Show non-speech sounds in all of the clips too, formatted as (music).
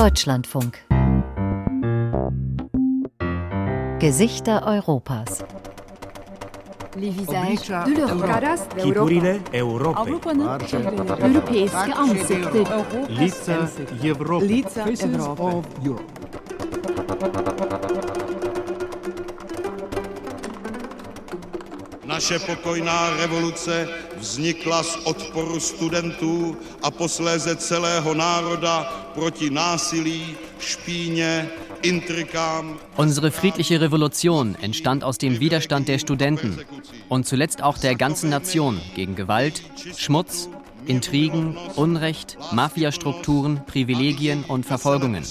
Deutschlandfunk. Gesichter Europas. Les visages de l'Europe. Figurile Europy. Europejskie ansikter. Lica Europy. Lica Europy. Naše pokojná revoluce vznikla z odporu studentů a posléze celého národa proti násilí, špíně, Intrikam. Unsere friedliche Revolution entstand aus dem Widerstand der Studenten und zuletzt auch der ganzen Nation gegen Gewalt, Schmutz, Intrigen, Unrecht, Mafiastrukturen, Privilegien und Verfolgungen.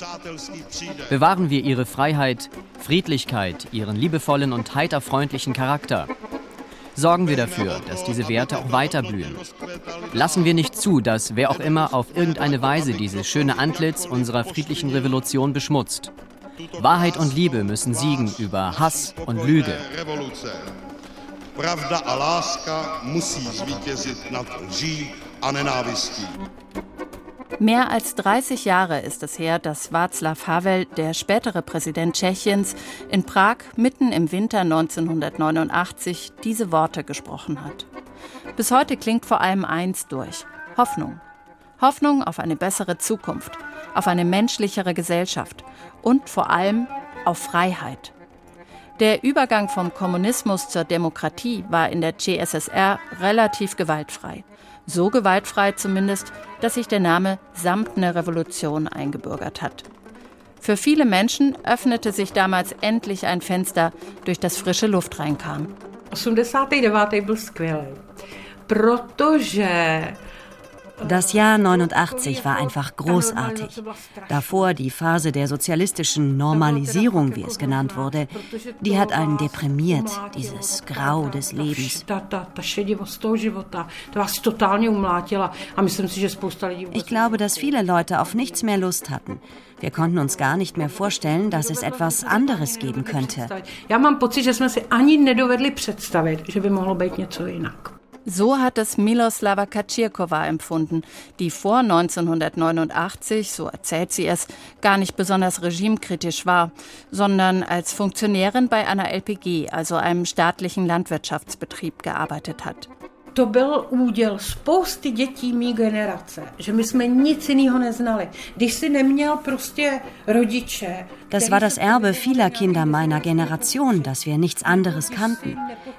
Bewahren wir ihre Freiheit, Friedlichkeit, ihren liebevollen und heiterfreundlichen Charakter. Sorgen wir dafür, dass diese Werte auch weiter blühen. Lassen wir nicht zu, dass wer auch immer auf irgendeine Weise dieses schöne Antlitz unserer friedlichen Revolution beschmutzt. Wahrheit und Liebe müssen siegen über Hass und Lüge. Pravda a láska musí zvítězit nad lží a nenávistí. Mehr als 30 Jahre ist es her, dass Václav Havel, der spätere Präsident Tschechiens, in Prag mitten im Winter 1989 diese Worte gesprochen hat. Bis heute klingt vor allem eins durch: Hoffnung. Hoffnung auf eine bessere Zukunft, auf eine menschlichere Gesellschaft und vor allem auf Freiheit. Der Übergang vom Kommunismus zur Demokratie war in der CSSR relativ gewaltfrei. So gewaltfrei zumindest, dass sich der Name Samtne Revolution eingebürgert hat. Für viele Menschen öffnete sich damals endlich ein Fenster, durch das frische Luft reinkam. 89. byl skvělý, protože Das Jahr 89 war einfach großartig. Davor die Phase der sozialistischen Normalisierung, wie es genannt wurde, die hat einen deprimiert, dieses Grau des Lebens. Ich glaube, dass viele Leute auf nichts mehr Lust hatten. Wir konnten uns gar nicht mehr vorstellen, dass es etwas anderes geben könnte. Já mám pocit, že jsme si ani nedovedli představit, že by mohlo být něco jinak. So hat es Miloslava Kaczyrkova empfunden, die vor 1989, so erzählt sie es, gar nicht besonders regimekritisch war, sondern als Funktionärin bei einer LPG, also einem staatlichen Landwirtschaftsbetrieb, gearbeitet hat. To byl úděl spousty dětí mý generace, že my jsme nic jiného neznali. Když si neměl prostě rodiče, Das war das Erbe vieler Kinder meiner Generation, dass wir nichts anderes kannten.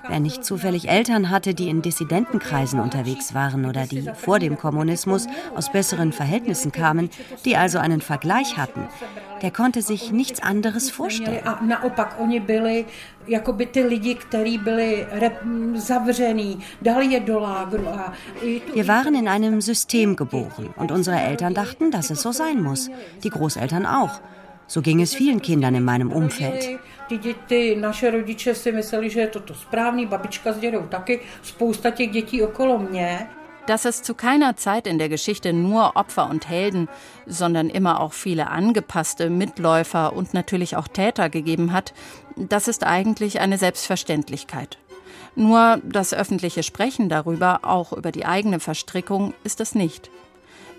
Wer nicht zufällig Eltern hatte, die in Dissidentenkreisen unterwegs waren oder die vor dem Kommunismus aus besseren Verhältnissen kamen, die also einen Vergleich hatten, der konnte sich nichts anderes vorstellen. A naopak oni byli jakoby ty lidi, kteří byli zavřený, dali je do lágru. A Wir waren in einem System geboren und unsere Eltern dachten, dass es so sein muss. Die Großeltern auch. So ging es vielen Kindern in meinem Umfeld. Ty děti, naše rodiče si mysleli, že je to to správný, babička s dědou taky, spousta těch dětí okolo mě. Dass es zu keiner Zeit in der Geschichte nur Opfer und Helden, sondern immer auch viele angepasste Mitläufer und natürlich auch Täter gegeben hat, das ist eigentlich eine Selbstverständlichkeit. Nur das öffentliche Sprechen darüber, auch über die eigene Verstrickung, ist es nicht.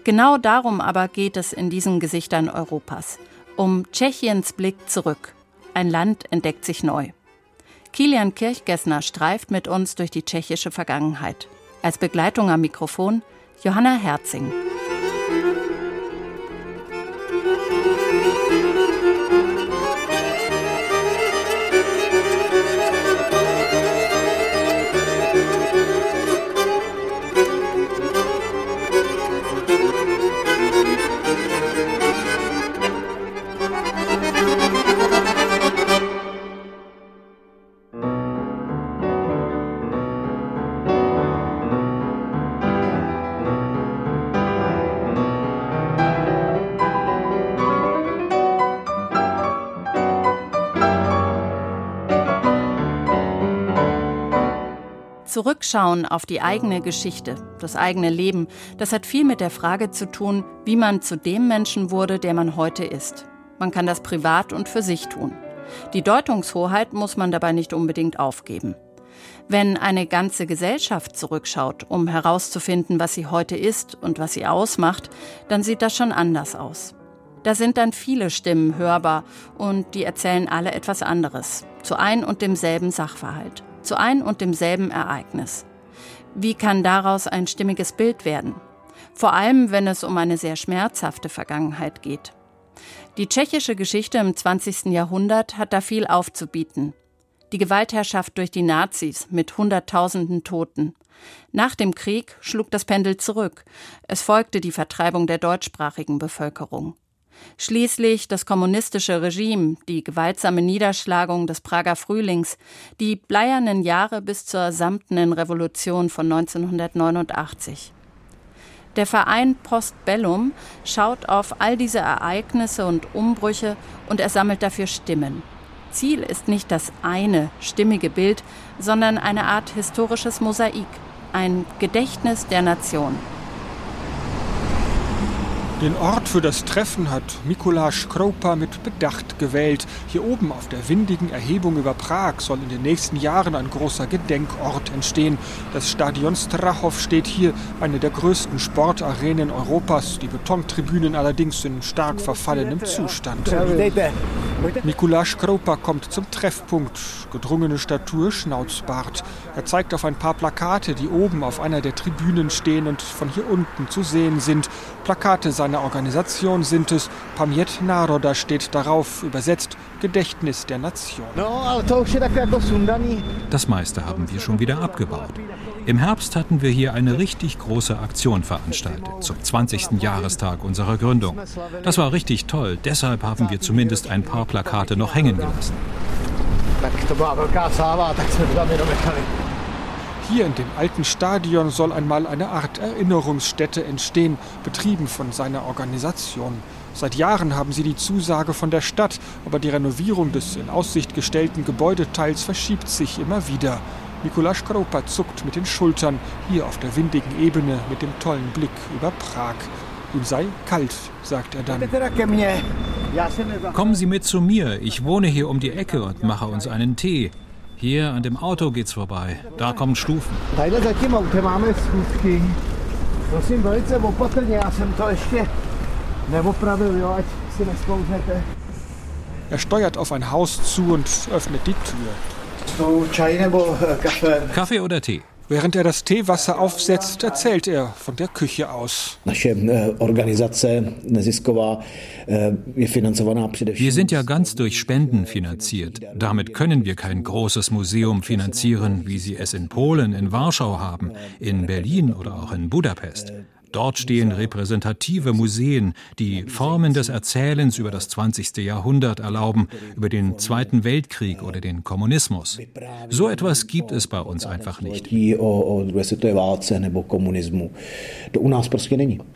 Genau darum aber geht es in diesen Gesichtern Europas. Um Tschechiens Blick zurück. Ein Land entdeckt sich neu. Kilian Kirchgessner streift mit uns durch die tschechische Vergangenheit. Als Begleitung am Mikrofon Johanna Herzing. Zurückschauen auf die eigene Geschichte, das eigene Leben, das hat viel mit der Frage zu tun, wie man zu dem Menschen wurde, der man heute ist. Man kann das privat und für sich tun. Die Deutungshoheit muss man dabei nicht unbedingt aufgeben. Wenn eine ganze Gesellschaft zurückschaut, um herauszufinden, was sie heute ist und was sie ausmacht, dann sieht das schon anders aus. Da sind dann viele Stimmen hörbar und die erzählen alle etwas anderes, zu ein und demselben Sachverhalt, zu ein und demselben Ereignis. Wie kann daraus ein stimmiges Bild werden? Vor allem, wenn es um eine sehr schmerzhafte Vergangenheit geht. Die tschechische Geschichte im 20. Jahrhundert hat da viel aufzubieten. Die Gewaltherrschaft durch die Nazis mit Hunderttausenden Toten. Nach dem Krieg schlug das Pendel zurück. Es folgte die Vertreibung der deutschsprachigen Bevölkerung. Schließlich das kommunistische Regime, die gewaltsame Niederschlagung des Prager Frühlings, die bleiernen Jahre bis zur samtenen Revolution von 1989. Der Verein Postbellum schaut auf all diese Ereignisse und Umbrüche und er sammelt dafür Stimmen. Ziel ist nicht das eine stimmige Bild, sondern eine Art historisches Mosaik, ein Gedächtnis der Nation. Den Ort für das Treffen hat Mikuláš Kroupa mit Bedacht gewählt. Hier oben auf der windigen Erhebung über Prag soll in den nächsten Jahren ein großer Gedenkort entstehen. Das Stadion Strachov steht hier, eine der größten Sportarenen Europas. Die Betontribünen allerdings in stark verfallenem Zustand. Mikuláš Kroupa kommt zum Treffpunkt. Gedrungene Statur, Schnauzbart. Er zeigt auf ein paar Plakate, die oben auf einer der Tribünen stehen und von hier unten zu sehen sind. Plakate seiner Organisation sind es. Pamiet Naroda steht darauf, übersetzt Gedächtnis der Nation. Das meiste haben wir schon wieder abgebaut. Im Herbst hatten wir hier eine richtig große Aktion veranstaltet, zum 20. Jahrestag unserer Gründung. Das war richtig toll, deshalb haben wir zumindest ein paar Plakate noch hängen gelassen. Hier in dem alten Stadion soll einmal eine Art Erinnerungsstätte entstehen, betrieben von seiner Organisation. Seit Jahren haben sie die Zusage von der Stadt, aber die Renovierung des in Aussicht gestellten Gebäudeteils verschiebt sich immer wieder. Mikuláš Kroupa zuckt mit den Schultern, hier auf der windigen Ebene mit dem tollen Blick über Prag. Ihm sei kalt, sagt er dann. Kommen Sie mit zu mir. Ich wohne hier um die Ecke und mache uns einen Tee. Hier an dem Auto geht's vorbei. Da kommen Stufen. Er steuert auf ein Haus zu und öffnet die Tür. Kaffee oder Tee? Während er das Teewasser aufsetzt, erzählt er von der Küche aus. Wir sind ja ganz durch Spenden finanziert. Damit können wir kein großes Museum finanzieren, wie Sie es in Polen, in Warschau haben, in Berlin oder auch in Budapest. Dort stehen repräsentative Museen, die Formen des Erzählens über das 20. Jahrhundert erlauben, über den Zweiten Weltkrieg oder den Kommunismus. So etwas gibt es bei uns einfach nicht.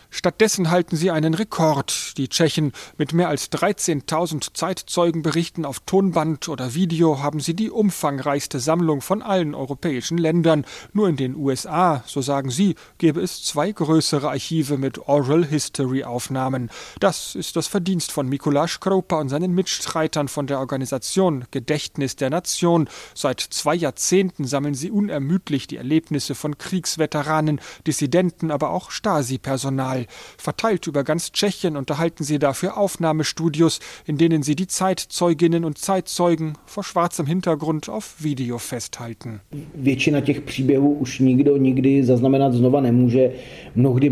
Stattdessen halten sie einen Rekord, die Tschechen. Mit mehr als 13.000 Zeitzeugenberichten auf Tonband oder Video haben sie die umfangreichste Sammlung von allen europäischen Ländern. Nur in den USA, so sagen sie, gäbe es zwei größere Archive mit Oral History Aufnahmen. Das ist das Verdienst von Mikuláš Kroupa und seinen Mitstreitern von der Organisation Gedächtnis der Nation. Seit zwei Jahrzehnten sammeln sie unermüdlich die Erlebnisse von Kriegsveteranen, Dissidenten, aber auch Stasi-Personal. Verteilt über ganz Tschechien unterhalten sie dafür Aufnahmestudios, in denen sie die Zeitzeuginnen und Zeitzeugen vor schwarzem Hintergrund auf Video festhalten. Většina těch příběhů už nikdo nikdy zaznamenat znova nemůže. Mnohdy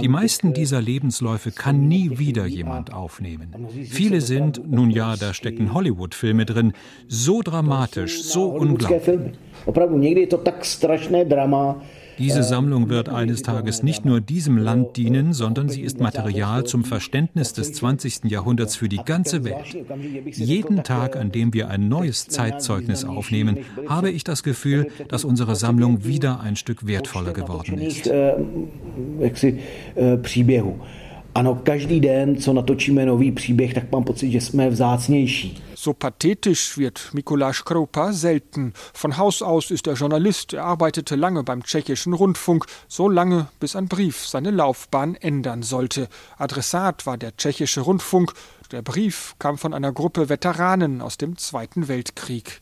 Die meisten dieser Lebensläufe kann nie wieder jemand aufnehmen. Viele sind, nun ja, da stecken Hollywood-Filme drin, so dramatisch, so unglaublich. Opravdu někdy je to tak strašné drama, diese Sammlung wird eines Tages nicht nur diesem Land dienen, sondern sie ist Material zum Verständnis des 20. Jahrhunderts für die ganze Welt. Jeden Tag, an dem wir ein neues Zeitzeugnis aufnehmen, habe ich das Gefühl, dass unsere Sammlung wieder ein Stück wertvoller geworden ist. Ano, každý den, co natočíme nový příběh, tak mám pocit, že jsme vzácnější. So pathetisch wird Mikuláš Kroupa selten. Von Haus aus ist er Journalist. Er arbeitete lange beim tschechischen Rundfunk, so lange, bis ein Brief seine Laufbahn ändern sollte. Adressat war der tschechische Rundfunk. Der Brief kam von einer Gruppe Veteranen aus dem Zweiten Weltkrieg.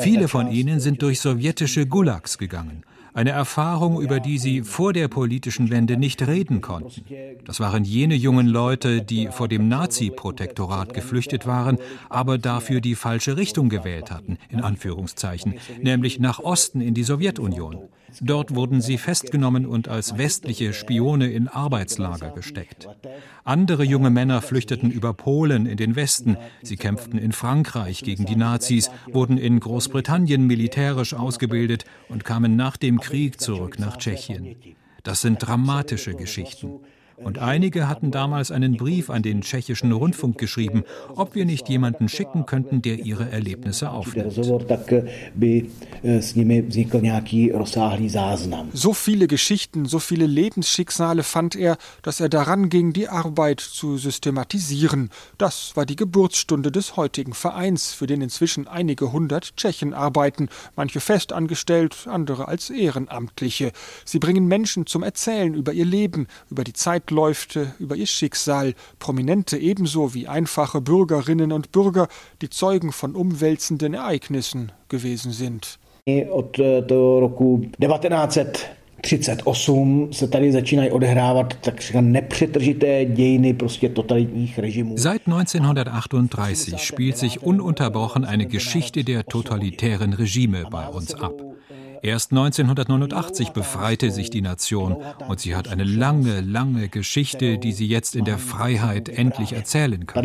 Viele von ihnen sind durch sowjetische Gulags gegangen Eine Erfahrung, über die sie vor der politischen Wende nicht reden konnten. Das waren jene jungen Leute, die vor dem Nazi-Protektorat geflüchtet waren, aber dafür die falsche Richtung gewählt hatten, in Anführungszeichen, nämlich nach Osten in die Sowjetunion. Dort wurden sie festgenommen und als westliche Spione in Arbeitslager gesteckt. Andere junge Männer flüchteten über Polen in den Westen. Sie kämpften in Frankreich gegen die Nazis, wurden in Großbritannien militärisch ausgebildet und kamen nach dem Krieg zurück nach Tschechien. Das sind dramatische Geschichten. Und einige hatten damals einen Brief an den tschechischen Rundfunk geschrieben, ob wir nicht jemanden schicken könnten, der ihre Erlebnisse aufnimmt. So viele Geschichten, so viele Lebensschicksale fand er, dass er daran ging, die Arbeit zu systematisieren. Das war die Geburtsstunde des heutigen Vereins, für den inzwischen einige hundert Tschechen arbeiten, manche fest angestellt, andere als Ehrenamtliche. Sie bringen Menschen zum Erzählen über ihr Leben, über die Zeit Zeitläufte, über ihr Schicksal, Prominente ebenso wie einfache Bürgerinnen und Bürger, die Zeugen von umwälzenden Ereignissen gewesen sind. Od roku 1938 se tady začínají odehrávat takřka nepřetržité dějiny prostě totalitních režimů. Seit 1938 spielt sich ununterbrochen eine Geschichte der totalitären Regime bei uns ab. Erst 1989 befreite sich die Nation und sie hat eine lange, lange Geschichte, die sie jetzt in der Freiheit endlich erzählen kann.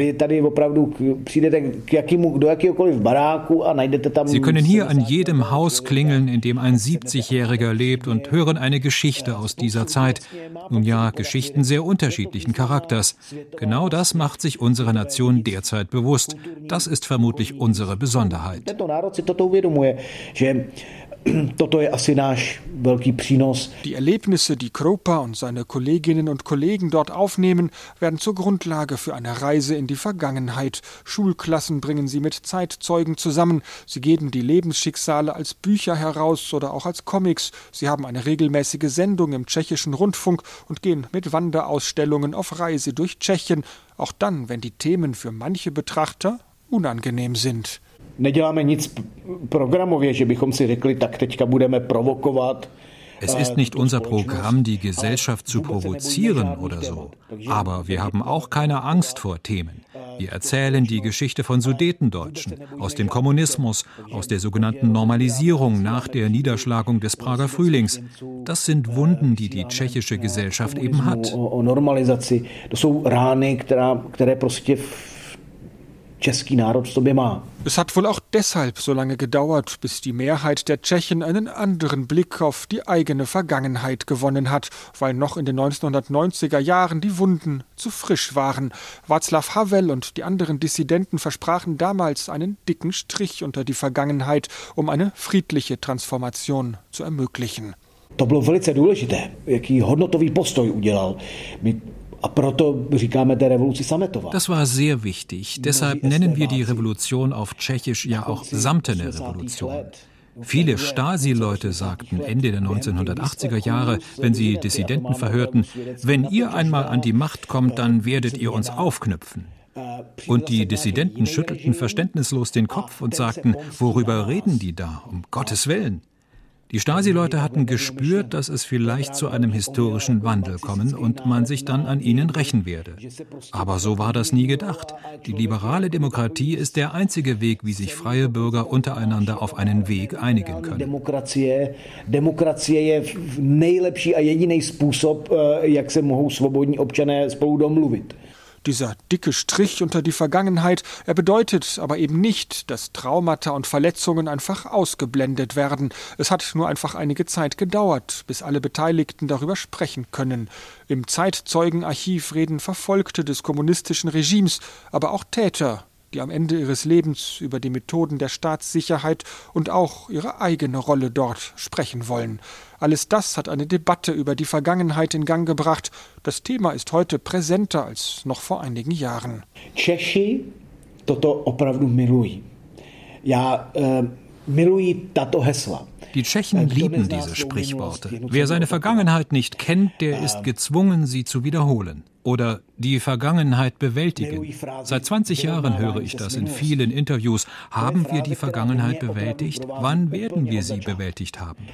Sie können hier an jedem Haus klingeln, in dem ein 70-Jähriger lebt und hören eine Geschichte aus dieser Zeit. Nun ja, Geschichten sehr unterschiedlichen Charakters. Genau das macht sich unsere Nation derzeit bewusst. Das ist vermutlich unsere Besonderheit. (clears throat) Die Erlebnisse, die Kropa und seine Kolleginnen und Kollegen dort aufnehmen, werden zur Grundlage für eine Reise in die Vergangenheit. Schulklassen bringen sie mit Zeitzeugen zusammen. Sie geben die Lebensschicksale als Bücher heraus oder auch als Comics. Sie haben eine regelmäßige Sendung im tschechischen Rundfunk und gehen mit Wanderausstellungen auf Reise durch Tschechien, auch dann, wenn die Themen für manche Betrachter unangenehm sind. Neděláme nic programově, že bychom si řekli, tak teďka budeme provokovat. Es ist nicht unser Programm, die Gesellschaft zu provozieren oder so. Aber wir haben auch keine Angst vor Themen. Wir erzählen die Geschichte von Sudetendeutschen, aus dem Kommunismus, aus der sogenannten Normalisierung nach der Niederschlagung des Prager Frühlings. Das sind Wunden, die die tschechische Gesellschaft eben hat. To jsou rány, které prostě český národ v sobě má. Es hat wohl auch deshalb so lange gedauert, bis die Mehrheit der Tschechen einen anderen Blick auf die eigene Vergangenheit gewonnen hat, weil noch in den 1990er Jahren die Wunden zu frisch waren. Václav Havel und die anderen Dissidenten versprachen damals einen dicken Strich unter die Vergangenheit, um eine friedliche Transformation zu ermöglichen. To bylo velice důležité, jaký hodnotový postoj udělal. My das war sehr wichtig. Deshalb nennen wir die Revolution auf Tschechisch ja auch samtene Revolution. Viele Stasi-Leute sagten Ende der 1980er Jahre, wenn sie Dissidenten verhörten, wenn ihr einmal an die Macht kommt, dann werdet ihr uns aufknüpfen. Und die Dissidenten schüttelten verständnislos den Kopf und sagten, worüber reden die da, um Gottes Willen? Die Stasi-Leute hatten gespürt, dass es vielleicht zu einem historischen Wandel kommen und man sich dann an ihnen rächen werde. Aber so war das nie gedacht. Die liberale Demokratie ist der einzige Weg, wie sich freie Bürger untereinander auf einen Weg einigen können. Demokracie, demokracie je nejlepší a jediný způsob, eh, jak se mohou svobodní občané spolu domluvit. Dieser dicke Strich unter die Vergangenheit, er bedeutet aber eben nicht, dass Traumata und Verletzungen einfach ausgeblendet werden. Es hat nur einfach einige Zeit gedauert, bis alle Beteiligten darüber sprechen können. Im Zeitzeugenarchiv reden Verfolgte des kommunistischen Regimes, aber auch Täter, die am Ende ihres Lebens über die Methoden der Staatssicherheit und auch ihre eigene Rolle dort sprechen wollen. Alles das hat eine Debatte über die Vergangenheit in Gang gebracht. Das Thema ist heute präsenter als noch vor einigen Jahren. Češi toto opravdu milují. Já, äh, Die Tschechen lieben diese Sprichworte. Wer seine Vergangenheit nicht kennt, der ist gezwungen, sie zu wiederholen. Oder die Vergangenheit bewältigen. Seit 20 Jahren höre ich das in vielen Interviews. Haben wir die Vergangenheit bewältigt? Wann werden wir sie bewältigt haben?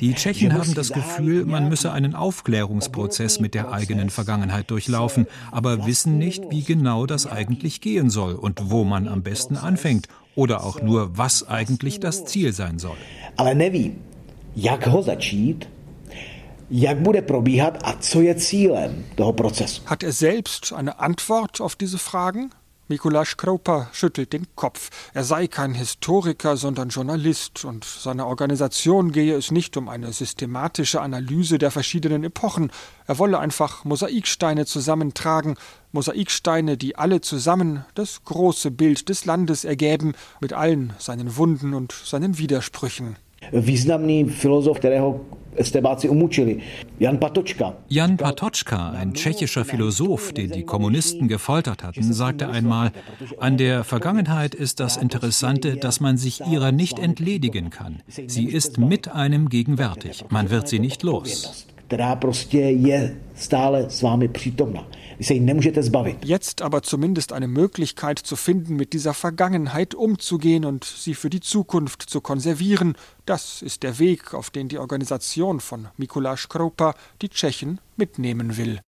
Die Tschechen haben das Gefühl, man müsse einen Aufklärungsprozess mit der eigenen Vergangenheit durchlaufen, aber wissen nicht, wie genau das eigentlich gehen soll und wo man am besten anfängt oder auch nur, was eigentlich das Ziel sein soll. Ale neví, jak ho začít, jak bude probíhat a co je cílem toho procesu. Hat er selbst eine Antwort auf diese Fragen? Mikulasch Kropa schüttelt den Kopf. Er sei kein Historiker, sondern Journalist, und seiner Organisation gehe es nicht um eine systematische Analyse der verschiedenen Epochen. Er wolle einfach Mosaiksteine zusammentragen, Mosaiksteine, die alle zusammen das große Bild des Landes ergäben, mit allen seinen Wunden und seinen Widersprüchen. Významný filozof, kterého Estebáci umučili. Jan Patočka. Jan Patočka, ein tschechischer Philosoph, den die Kommunisten gefoltert hatten, sagte einmal, an der Vergangenheit ist das Interessante, dass man sich ihrer nicht entledigen kann. Sie ist mit einem gegenwärtig. Man wird sie nicht los. která prostě je stále s vámi přítomna. Se jí nemůžete zbavit. Jetzt aber zumindest eine Möglichkeit zu finden, mit dieser Vergangenheit umzugehen und sie für die Zukunft zu konservieren, das ist der Weg, auf den die Organisation von Mikuláš Kroupa die Tschechen mitnehmen will.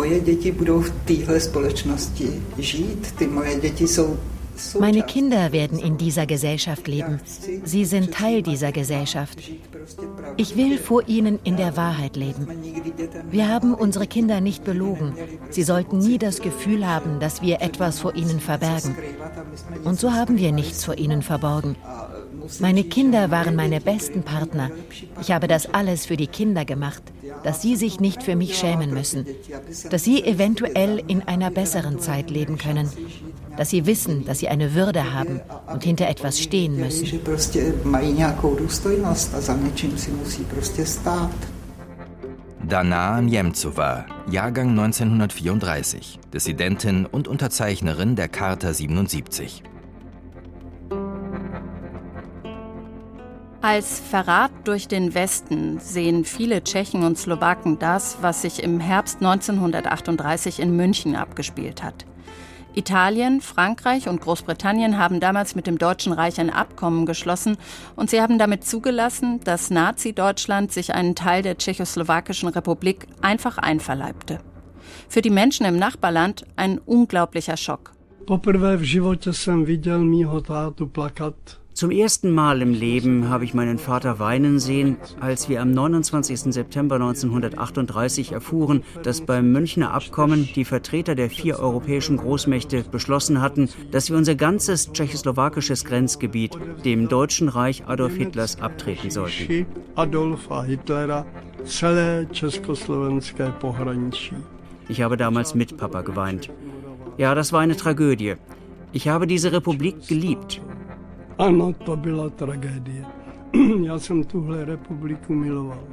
Moje děti budou v téhle společnosti žít. Ty moje děti jsou Meine Kinder werden in dieser Gesellschaft leben. Sie sind Teil dieser Gesellschaft. Ich will vor ihnen in der Wahrheit leben. Wir haben unsere Kinder nicht belogen. Sie sollten nie das Gefühl haben, dass wir etwas vor ihnen verbergen. Und so haben wir nichts vor ihnen verborgen. Meine Kinder waren meine besten Partner. Ich habe das alles für die Kinder gemacht, dass sie sich nicht für mich schämen müssen, dass sie eventuell in einer besseren Zeit leben können, dass sie wissen, dass sie eine Würde haben und hinter etwas stehen müssen. Dana Njemcova, Jahrgang 1934, Dissidentin und Unterzeichnerin der Charta 77. Als Verrat durch den Westen sehen viele Tschechen und Slowaken das, was sich im Herbst 1938 in München abgespielt hat. Italien, Frankreich und Großbritannien haben damals mit dem Deutschen Reich ein Abkommen geschlossen und sie haben damit zugelassen, dass Nazi-Deutschland sich einen Teil der Tschechoslowakischen Republik einfach einverleibte. Für die Menschen im Nachbarland ein unglaublicher Schock. Poprvé v životě jsem viděl mýho tátu plakat zum ersten Mal im Leben habe ich meinen Vater weinen sehen, als wir am 29. September 1938 erfuhren, dass beim Münchner Abkommen die Vertreter der vier europäischen Großmächte beschlossen hatten, dass wir unser ganzes tschechoslowakisches Grenzgebiet dem Deutschen Reich Adolf Hitlers abtreten sollten. Adolfa Hitlera, celé československé pohraničí. Ich habe damals mit Papa geweint. Ja, das war eine Tragödie. Ich habe diese Republik geliebt. Ano, to byla tragédie. (clears throat) Já jsem tuhle republiku miloval.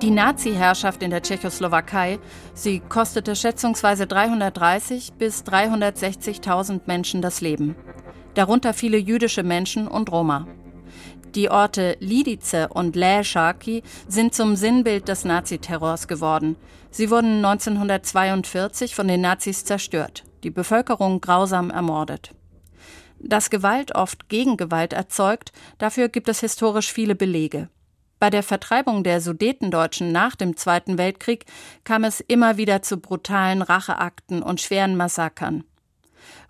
Die Nazi-Herrschaft in der Tschechoslowakei, sie kostete schätzungsweise 330 bis 360.000 Menschen das Leben. Darunter viele jüdische Menschen und Roma. Die Orte Lidice und Läschaki sind zum Sinnbild des Naziterrors geworden. Sie wurden 1942 von den Nazis zerstört, die Bevölkerung grausam ermordet. Dass Gewalt oft Gegengewalt erzeugt, dafür gibt es historisch viele Belege. Bei der Vertreibung der Sudetendeutschen nach dem Zweiten Weltkrieg kam es immer wieder zu brutalen Racheakten und schweren Massakern.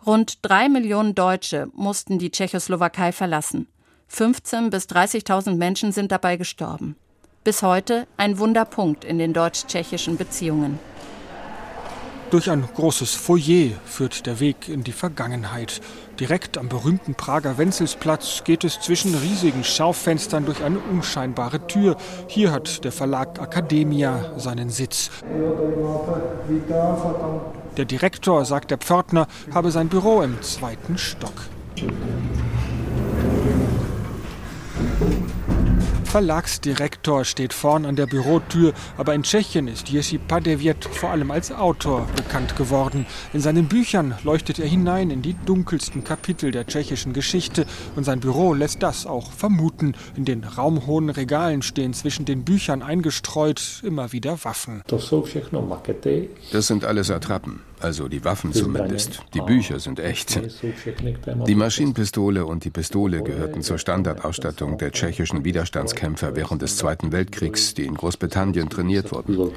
Rund drei Millionen Deutsche mussten die Tschechoslowakei verlassen. 15.000 bis 30.000 Menschen sind dabei gestorben. Bis heute ein Wunderpunkt in den deutsch-tschechischen Beziehungen. Durch ein großes Foyer führt der Weg in die Vergangenheit. Direkt am berühmten Prager Wenzelsplatz geht es zwischen riesigen Schaufenstern durch eine unscheinbare Tür. Hier hat der Verlag Academia seinen Sitz. Der Direktor, sagt der Pförtner, habe sein Büro im zweiten Stock. Verlagsdirektor steht vorn an der Bürotür, aber in Tschechien ist Jerzy Padewiet vor allem als Autor bekannt geworden. In seinen Büchern leuchtet er hinein in die dunkelsten Kapitel der tschechischen Geschichte und sein Büro lässt das auch vermuten. In den raumhohen Regalen stehen zwischen den Büchern eingestreut immer wieder Waffen. Das sind alles Attrappen also die Waffen zumindest. Die Bücher sind echt. Die Maschinenpistole und die Pistole gehörten zur Standardausstattung der tschechischen Widerstandskämpfer während des Zweiten Weltkriegs, die in Großbritannien trainiert wurden.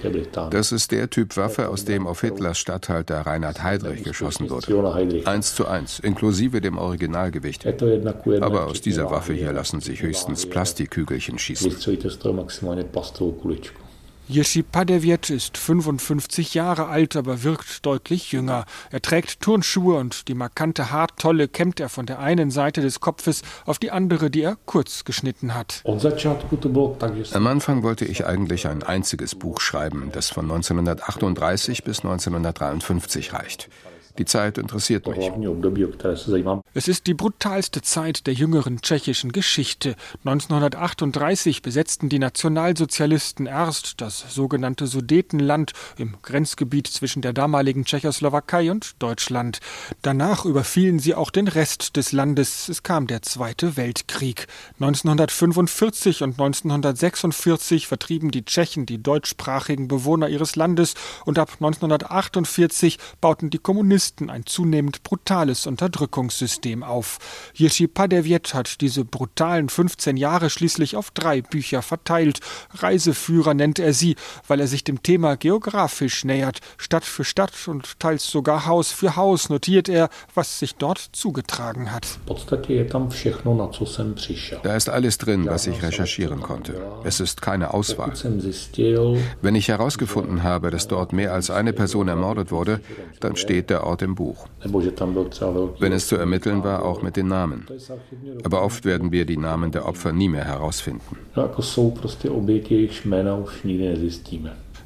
Das ist der Typ Waffe, aus dem auf Hitlers Statthalter Reinhard Heydrich geschossen wurde. Eins zu eins, inklusive dem Originalgewicht. Aber aus dieser Waffe hier lassen sich höchstens Plastikkügelchen schießen. Jerzy Padewiet ist 55 Jahre alt, aber wirkt deutlich jünger. Er trägt Turnschuhe und die markante Haartolle kämmt er von der einen Seite des Kopfes auf die andere, die er kurz geschnitten hat. Am Anfang wollte ich eigentlich ein einziges Buch schreiben, das von 1938 bis 1953 reicht. Die Zeit interessiert mich. Es ist die brutalste Zeit der jüngeren tschechischen Geschichte. 1938 besetzten die Nationalsozialisten erst das sogenannte Sudetenland im Grenzgebiet zwischen der damaligen Tschechoslowakei und Deutschland. Danach überfielen sie auch den Rest des Landes. Es kam der Zweite Weltkrieg. 1945 und 1946 vertrieben die Tschechen die deutschsprachigen Bewohner ihres Landes und ab 1948 bauten die Kommunisten Kommunisten ein zunehmend brutales Unterdrückungssystem auf. Jiří Padewiet hat diese brutalen 15 Jahre schließlich auf drei Bücher verteilt. Reiseführer nennt er sie, weil er sich dem Thema geografisch nähert. Stadt für Stadt und teils sogar Haus für Haus notiert er, was sich dort zugetragen hat. Da ist alles drin, was ich recherchieren konnte. Es ist keine Auswahl. Wenn ich herausgefunden habe, dass dort mehr als eine Person ermordet wurde, dann steht der Ort Ort im Buch. Wenn es zu ermitteln war, auch mit den Namen. Aber oft werden wir die Namen der Opfer nie mehr herausfinden.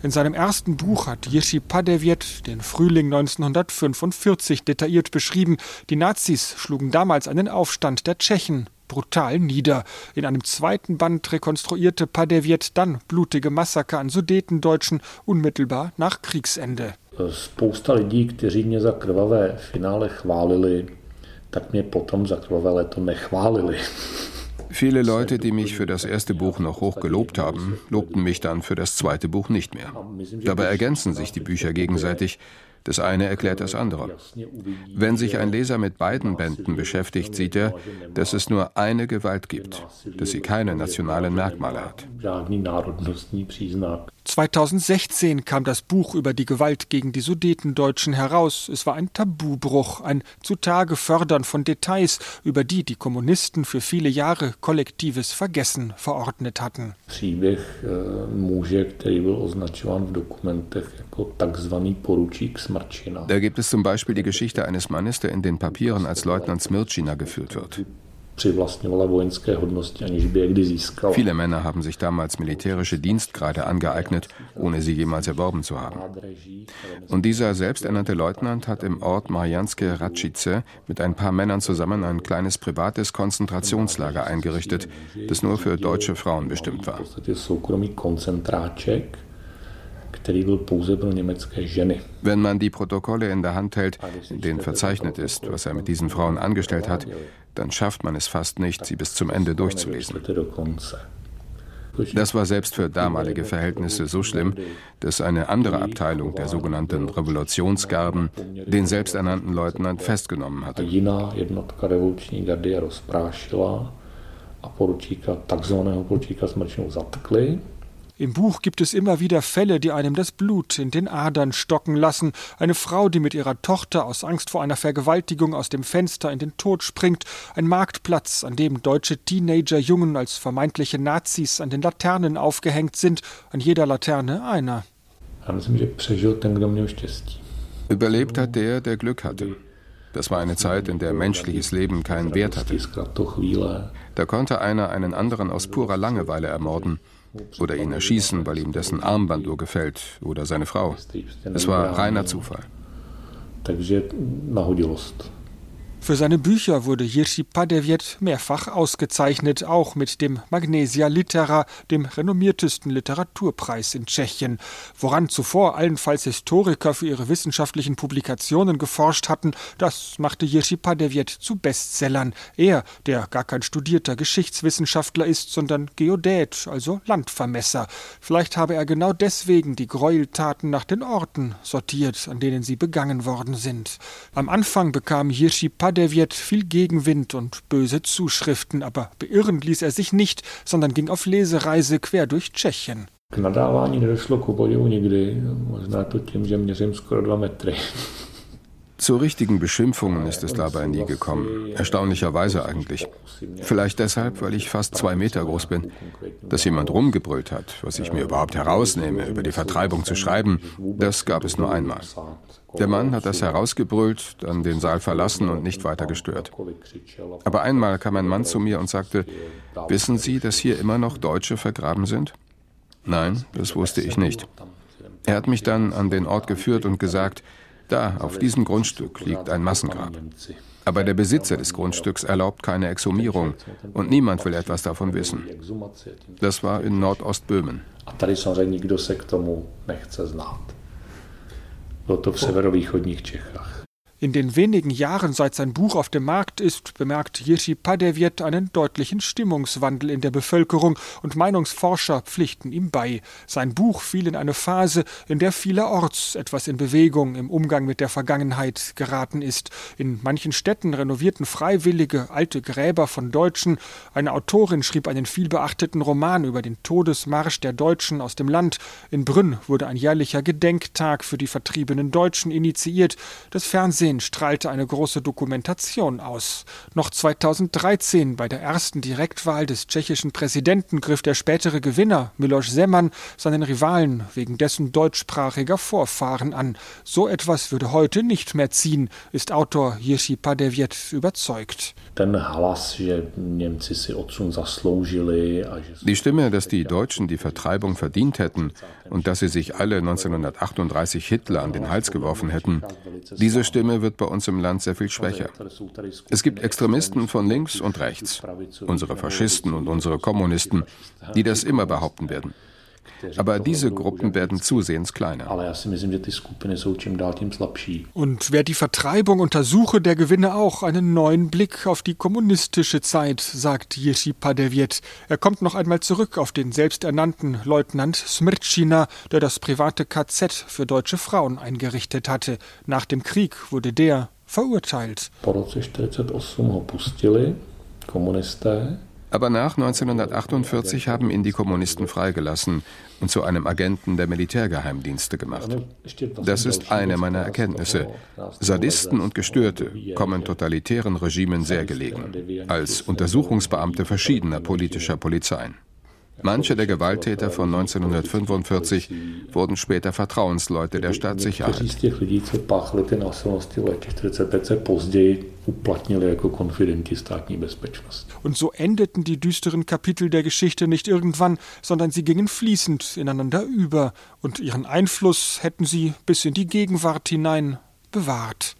In seinem ersten Buch hat Jiří Padewiet den Frühling 1945 detailliert beschrieben. Die Nazis schlugen damals einen Aufstand der Tschechen brutal nieder. In einem zweiten Band rekonstruierte Padewiet dann blutige Massaker an Sudetendeutschen unmittelbar nach Kriegsende. Spousta lidí, kteří mě za krvavé finále chválili, tak mě potom za krvavé leto nechválili. Viele Leute, die mich für das erste Buch noch hoch gelobt haben, lobten mich dann für das zweite Buch nicht mehr. Dabei ergänzen sich die Bücher gegenseitig. Das eine erklärt das andere. Wenn sich ein Leser mit beiden Bänden beschäftigt, sieht er, dass es nur eine Gewalt gibt, dass sie keine nationalen Merkmale hat. 2016 kam das Buch über die Gewalt gegen die Sudetendeutschen heraus. Es war ein Tabubruch, ein zutage fördern von Details, über die die Kommunisten für viele Jahre kollektives Vergessen verordnet hatten. Příběh muže, který byl označován v dokumentech jako takzvaný poručík Smrčina. Da gibt es zum Beispiel die Geschichte eines Mannes, der in den Papieren als Leutnant Smirčina geführt wird. Viele Männer haben sich damals militärische Dienstgrade angeeignet, ohne sie jemals erworben zu haben. Und dieser selbsternannte Leutnant hat im Ort Marianske Racice mit ein paar Männern zusammen ein kleines privates Konzentrationslager eingerichtet, das nur für deutsche Frauen bestimmt war. Wenn man die Protokolle in der Hand hält, in denen verzeichnet ist, was er mit diesen Frauen angestellt hat, dann schafft man es fast nicht, sie bis zum Ende durchzulesen. Das war selbst für damalige Verhältnisse so schlimm, dass eine andere Abteilung der sogenannten Revolutionsgarden den selbsternannten Leutnant festgenommen hatte. Im Buch gibt es immer wieder Fälle, die einem das Blut in den Adern stocken lassen. Eine Frau, die mit ihrer Tochter aus Angst vor einer Vergewaltigung aus dem Fenster in den Tod springt. Ein Marktplatz, an dem deutsche Teenager-Jungen als vermeintliche Nazis an den Laternen aufgehängt sind. An jeder Laterne einer. Überlebt hat der, der Glück hatte. Das war eine Zeit, in der menschliches Leben keinen Wert hatte. Da konnte einer einen anderen aus purer Langeweile ermorden oder ihn erschießen, weil ihm dessen Armbanduhr gefällt oder seine Frau. Es war reiner Zufall. Für seine Bücher wurde Jiří Padevět mehrfach ausgezeichnet, auch mit dem Magnesia Litera, dem renommiertesten Literaturpreis in Tschechien. Woran zuvor allenfalls Historiker für ihre wissenschaftlichen Publikationen geforscht hatten, das machte Jiří Padevět zu Bestsellern. Er, der gar kein studierter Geschichtswissenschaftler ist, sondern Geodät, also Landvermesser. Vielleicht habe er genau deswegen die Gräueltaten nach den Orten sortiert, an denen sie begangen worden sind. Am Anfang bekam Jiří Padevět der wird viel Gegenwind und böse Zuschriften, aber beirren ließ er sich nicht, sondern ging auf Lesereise quer durch Tschechien. K nadávání nedošlo k nikdy, možná to tím, že měřím skoro dva metry. Zu richtigen Beschimpfungen ist es dabei nie gekommen. Erstaunlicherweise eigentlich. Vielleicht deshalb, weil ich fast zwei Meter groß bin. Dass jemand rumgebrüllt hat, was ich mir überhaupt herausnehme, über die Vertreibung zu schreiben, das gab es nur einmal. Der Mann hat das herausgebrüllt, dann den Saal verlassen und nicht weiter gestört. Aber einmal kam ein Mann zu mir und sagte, wissen Sie, dass hier immer noch Deutsche vergraben sind? Nein, das wusste ich nicht. Er hat mich dann an den Ort geführt und gesagt, da, auf diesem Grundstück liegt ein Massengrab. Aber der Besitzer des Grundstücks erlaubt keine Exhumierung und niemand will etwas davon wissen. Das war in Nordostböhmen. Bylo to v severovýchodních Čechách. In den wenigen Jahren, seit sein Buch auf dem Markt ist, bemerkt Jiří Padevět einen deutlichen Stimmungswandel in der Bevölkerung und Meinungsforscher pflichten ihm bei. Sein Buch fiel in eine Phase, in der vielerorts etwas in Bewegung im Umgang mit der Vergangenheit geraten ist. In manchen Städten renovierten Freiwillige alte Gräber von Deutschen. Eine Autorin schrieb einen vielbeachteten Roman über den Todesmarsch der Deutschen aus dem Land. In Brünn wurde ein jährlicher Gedenktag für die vertriebenen Deutschen initiiert. Das Fernsehen Fernsehen strahlte eine große Dokumentation aus. Noch 2013 bei der ersten Direktwahl des tschechischen Präsidenten griff der spätere Gewinner Miloš Zeman seinen Rivalen wegen dessen deutschsprachiger Vorfahren an. So etwas würde heute nicht mehr ziehen, ist Autor Jiří Padevět überzeugt. Die Stimme, dass die Deutschen die Vertreibung verdient hätten und dass sie sich alle 1938 Hitler an den Hals geworfen hätten, diese Stimme wird bei uns im Land sehr viel schwächer. Es gibt Extremisten von links und rechts, unsere Faschisten und unsere Kommunisten, die das immer behaupten werden. Aber diese Gruppen werden zusehends kleiner. Und wer die Vertreibung untersuche, der gewinne auch einen neuen Blick auf die kommunistische Zeit, sagt Jiří Padevět. Er kommt noch einmal zurück auf den selbsternannten Leutnant Smrčina, der das private KZ für deutsche Frauen eingerichtet hatte. Nach dem Krieg wurde der verurteilt. Po roce 48 ho pustili komunisté aber nach 1948 haben ihn die Kommunisten freigelassen und zu einem Agenten der Militärgeheimdienste gemacht. Das ist eine meiner Erkenntnisse. Sadisten und Gestörte kommen totalitären Regimen sehr gelegen, als Untersuchungsbeamte verschiedener politischer Polizeien. Manche der Gewalttäter von 1945 wurden später Vertrauensleute der Staatssicherheit. Und so endeten die düsteren Kapitel der Geschichte nicht irgendwann, sondern sie gingen fließend ineinander über, und ihren Einfluss hätten sie bis in die Gegenwart hinein bewahrt.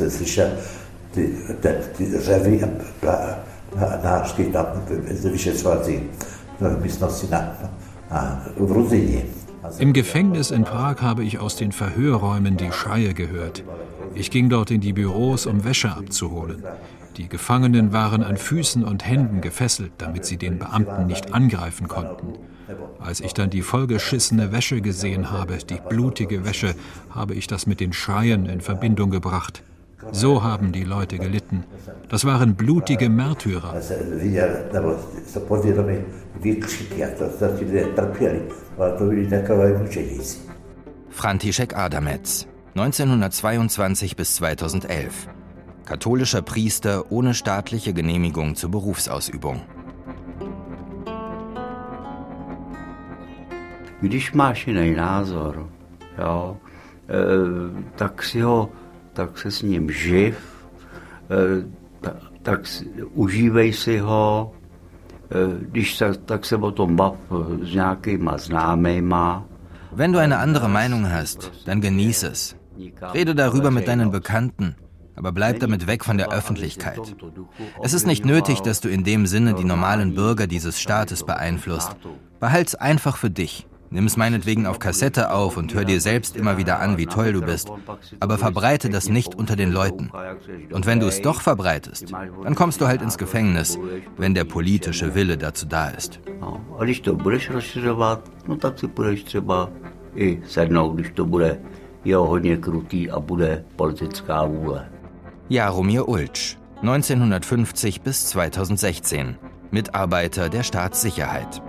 Vzpomínal, já jsem slyšel ty, ty, ty řevy a, a nářky tam ve vyšetřovací místnosti na, na, v Ruzině. Im Gefängnis in Prag habe ich aus den Verhörräumen die Schreie gehört. Ich ging dort in die Büros, um Wäsche abzuholen. Die Gefangenen waren an Füßen und Händen gefesselt, damit sie den Beamten nicht angreifen konnten. Als ich dann die vollgeschissene Wäsche gesehen habe, die blutige Wäsche, habe ich das mit den Schreien in Verbindung gebracht. So haben die Leute gelitten. Das waren blutige Märtyrer. František Adametz, 1922 bis 2011. Katholischer Priester ohne staatliche Genehmigung zur Berufsausübung. Když máš jiný názor, jo, tak si ho, tak se s ním živ, tak užívej si ho, když se, tak se o tom bav s nějakýma známejma. Wenn du eine andere Meinung hast, dann genieße es. Rede darüber mit deinen Bekannten, aber bleib damit weg von der Öffentlichkeit. Es ist nicht nötig, dass du in dem Sinne die normalen Bürger dieses Staates beeinflusst. Behalt's einfach für dich. Nimm es meinetwegen auf Kassette auf und hör dir selbst immer wieder an, wie toll du bist. Aber verbreite das nicht unter den Leuten. Und wenn du es doch verbreitest, dann kommst du halt ins Gefängnis, wenn der politische Wille dazu da ist. Jaromir Ulč, 1950 bis 2016, Mitarbeiter der Staatssicherheit.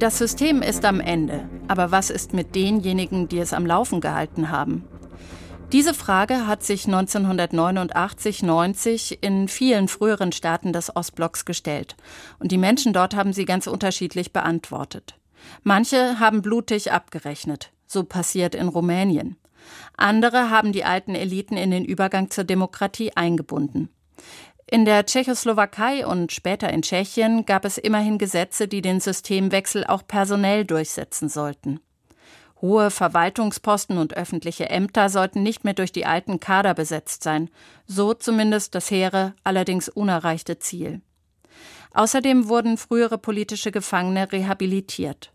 Das System ist am Ende. Aber was ist mit denjenigen, die es am Laufen gehalten haben? Diese Frage hat sich 1989-90 in vielen früheren Staaten des Ostblocks gestellt. Und die Menschen dort haben sie ganz unterschiedlich beantwortet. Manche haben blutig abgerechnet. So passiert in Rumänien. Andere haben die alten Eliten in den Übergang zur Demokratie eingebunden. In der Tschechoslowakei und später in Tschechien gab es immerhin Gesetze, die den Systemwechsel auch personell durchsetzen sollten. Hohe Verwaltungsposten und öffentliche Ämter sollten nicht mehr durch die alten Kader besetzt sein, so zumindest das hehre, allerdings unerreichte Ziel. Außerdem wurden frühere politische Gefangene rehabilitiert.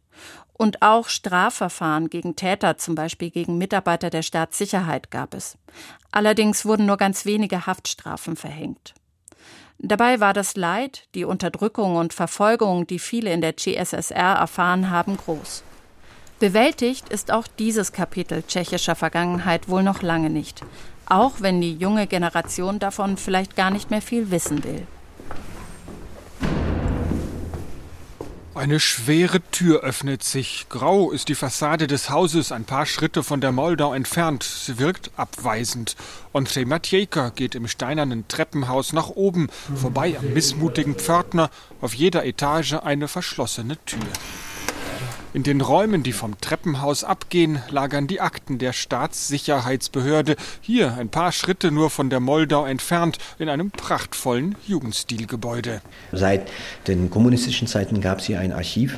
Und auch Strafverfahren gegen Täter, zum Beispiel gegen Mitarbeiter der Staatssicherheit, gab es. Allerdings wurden nur ganz wenige Haftstrafen verhängt. Dabei war das Leid, die Unterdrückung und Verfolgung, die viele in der CSSR erfahren haben, groß. Bewältigt ist auch dieses Kapitel tschechischer Vergangenheit wohl noch lange nicht, auch wenn die junge Generation davon vielleicht gar nicht mehr viel wissen will. Eine schwere Tür öffnet sich. Grau ist die Fassade des Hauses ein paar Schritte von der Moldau entfernt. Sie wirkt abweisend. Andrzej Matjejka geht im steinernen Treppenhaus nach oben, vorbei am missmutigen Pförtner, auf jeder Etage eine verschlossene Tür. In den Räumen, die vom Treppenhaus abgehen, lagern die Akten der Staatssicherheitsbehörde, hier ein paar Schritte nur von der Moldau entfernt, in einem prachtvollen Jugendstilgebäude. Seit den kommunistischen Zeiten gab es hier ein Archiv.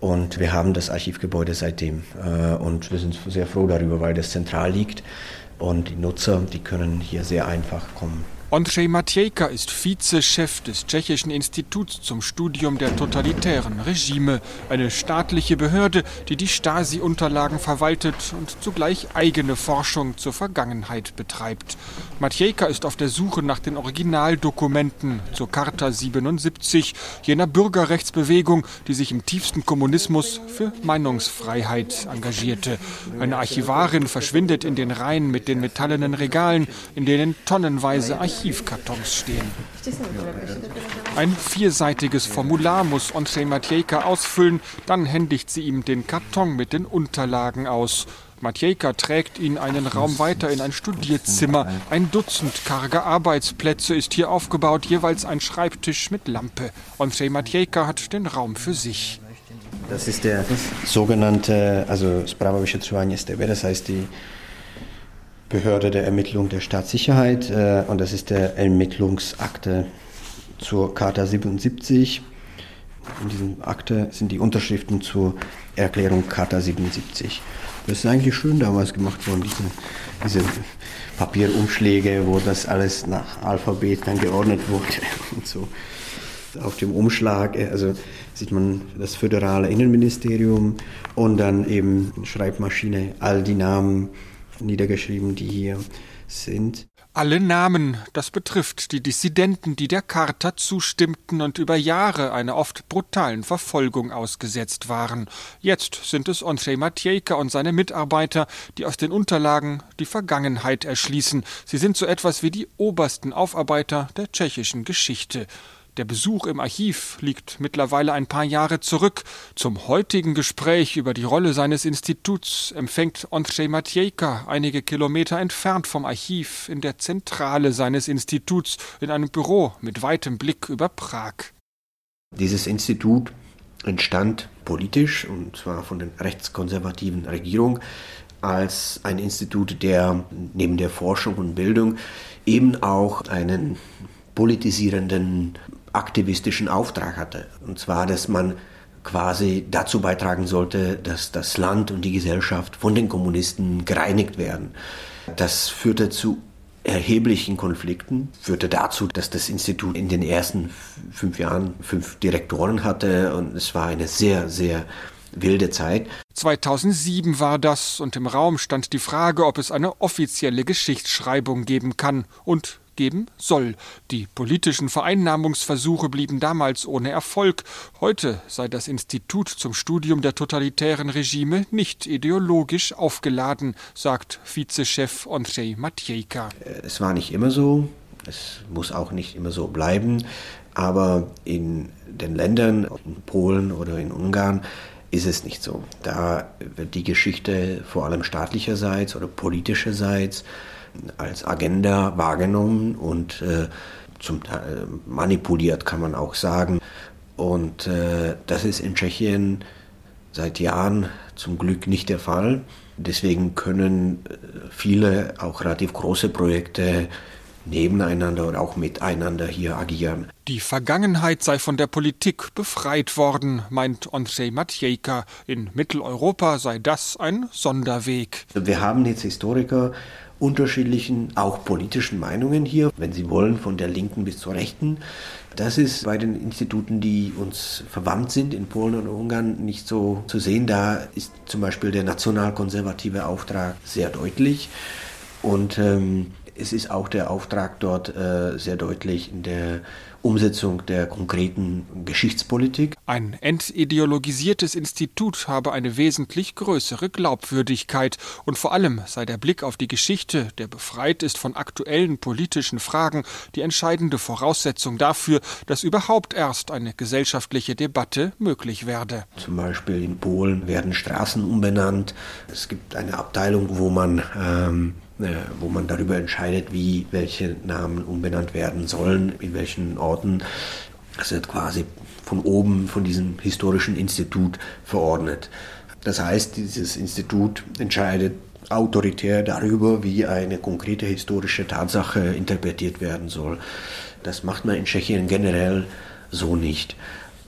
Und wir haben das Archivgebäude seitdem. Äh, und wir sind sehr froh darüber, weil das zentral liegt. Und die Nutzer, die können hier sehr einfach kommen. Andrzej Matejka ist Vizechef des Tschechischen Instituts zum Studium der totalitären Regime, eine staatliche Behörde, die die Stasi-Unterlagen verwaltet und zugleich eigene Forschung zur Vergangenheit betreibt. Matejka ist auf der Suche nach den Originaldokumenten zur Charta 77, jener Bürgerrechtsbewegung, die sich im tiefsten Kommunismus für Meinungsfreiheit engagierte. Eine Archivarin verschwindet in den Reihen mit den metallenen Regalen, in denen tonnenweise Archive Archivkartons stehen. Ein vierseitiges Formular muss Andrzej Matejka ausfüllen, dann händigt sie ihm den Karton mit den Unterlagen aus. Matjejka trägt ihn einen Raum weiter in ein Studierzimmer. Ein Dutzend karger Arbeitsplätze ist hier aufgebaut, jeweils ein Schreibtisch mit Lampe. Andrzej Matjejka hat den Raum für sich. Das ist der sogenannte, also StB, das heißt die Behörde der Ermittlung der Staatssicherheit äh, und das ist der Ermittlungsakte zur Charta 77. In diesem Akte sind die Unterschriften zur Erklärung Charta 77. Das ist eigentlich schön damals gemacht worden, diese, diese Papierumschläge, wo das alles nach Alphabet dann geordnet wurde (laughs) und so. Auf dem Umschlag, also sieht man das föderale Innenministerium und dann eben Schreibmaschine, all die Namen niedergeschrieben, die hier sind. Alle Namen, das betrifft die Dissidenten, die der Charta zustimmten und über Jahre einer oft brutalen Verfolgung ausgesetzt waren. Jetzt sind es Andrzej Matejka und seine Mitarbeiter, die aus den Unterlagen die Vergangenheit erschließen. Sie sind so etwas wie die obersten Aufarbeiter der tschechischen Geschichte. Der Besuch im Archiv liegt mittlerweile ein paar Jahre zurück. Zum heutigen Gespräch über die Rolle seines Instituts empfängt Andrzej Matejka einige Kilometer entfernt vom Archiv in der Zentrale seines Instituts in einem Büro mit weitem Blick über Prag. Dieses Institut entstand politisch und zwar von der rechtskonservativen Regierung als ein Institut, der neben der Forschung und Bildung eben auch einen politisierenden aktivistischen Auftrag hatte. Und zwar, dass man quasi dazu beitragen sollte, dass das Land und die Gesellschaft von den Kommunisten gereinigt werden. Das führte zu erheblichen Konflikten, führte dazu, dass das Institut in den ersten fünf Jahren fünf Direktoren hatte und es war eine sehr, sehr wilde Zeit. 2007 war das und im Raum stand die Frage, ob es eine offizielle Geschichtsschreibung geben kann und geben soll. Die politischen Vereinnahmungsversuche blieben damals ohne Erfolg. Heute sei das Institut zum Studium der totalitären Regime nicht ideologisch aufgeladen, sagt Vizechef Andrzej Matejka. Es war nicht immer so, es muss auch nicht immer so bleiben, aber in den Ländern, in Polen oder in Ungarn, ist es nicht so. Da wird die Geschichte vor allem staatlicherseits oder politischerseits als Agenda wahrgenommen und äh, zum Teil manipuliert, kann man auch sagen. Und äh, das ist in Tschechien seit Jahren zum Glück nicht der Fall. Deswegen können äh, viele auch relativ große Projekte nebeneinander oder auch miteinander hier agieren. Die Vergangenheit sei von der Politik befreit worden, meint Andrzej Matejka. In Mitteleuropa sei das ein Sonderweg. Wir haben jetzt Historiker unterschiedlichen, auch politischen Meinungen hier, wenn Sie wollen, von der linken bis zur rechten. Das ist bei den Instituten, die uns verwandt sind in Polen und Ungarn, nicht so zu sehen. Da ist zum Beispiel der nationalkonservative Auftrag sehr deutlich. Und ähm, es ist auch der Auftrag dort äh, sehr deutlich in der Umsetzung der konkreten Geschichtspolitik. Ein entideologisiertes Institut habe eine wesentlich größere Glaubwürdigkeit und vor allem sei der Blick auf die Geschichte, der befreit ist von aktuellen politischen Fragen, die entscheidende Voraussetzung dafür, dass überhaupt erst eine gesellschaftliche Debatte möglich werde. Zum Beispiel in Polen werden Straßen umbenannt. Es gibt eine Abteilung, wo man ähm, äh, wo man darüber entscheidet, wie welche Namen umbenannt werden sollen, in welchen Orten. Das wird quasi von oben, von diesem historischen Institut verordnet. Das heißt, dieses Institut entscheidet autoritär darüber, wie eine konkrete historische Tatsache interpretiert werden soll. Das macht man in Tschechien generell so nicht.